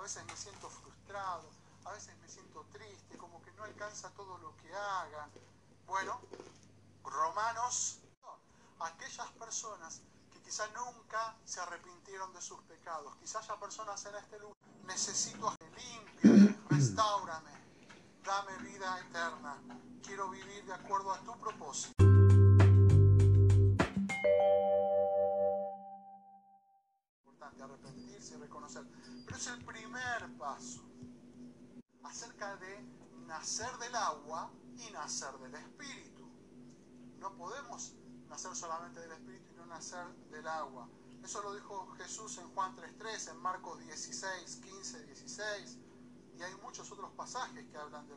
a veces me siento frustrado, a veces me siento triste, como que no alcanza todo lo que haga. Bueno, Romanos, no, aquellas personas que quizá nunca se arrepintieron de sus pecados, quizá haya personas en este lugar, necesito a limpia, restaurame, dame vida eterna, quiero vivir de acuerdo a tu propósito. Arrepentirse y reconocer. Pero es el primer paso acerca de nacer del agua y nacer del espíritu. No podemos nacer solamente del espíritu y no nacer del agua. Eso lo dijo Jesús en Juan 3.3, en Marcos 16, 15, 16. Y hay muchos otros pasajes que hablan del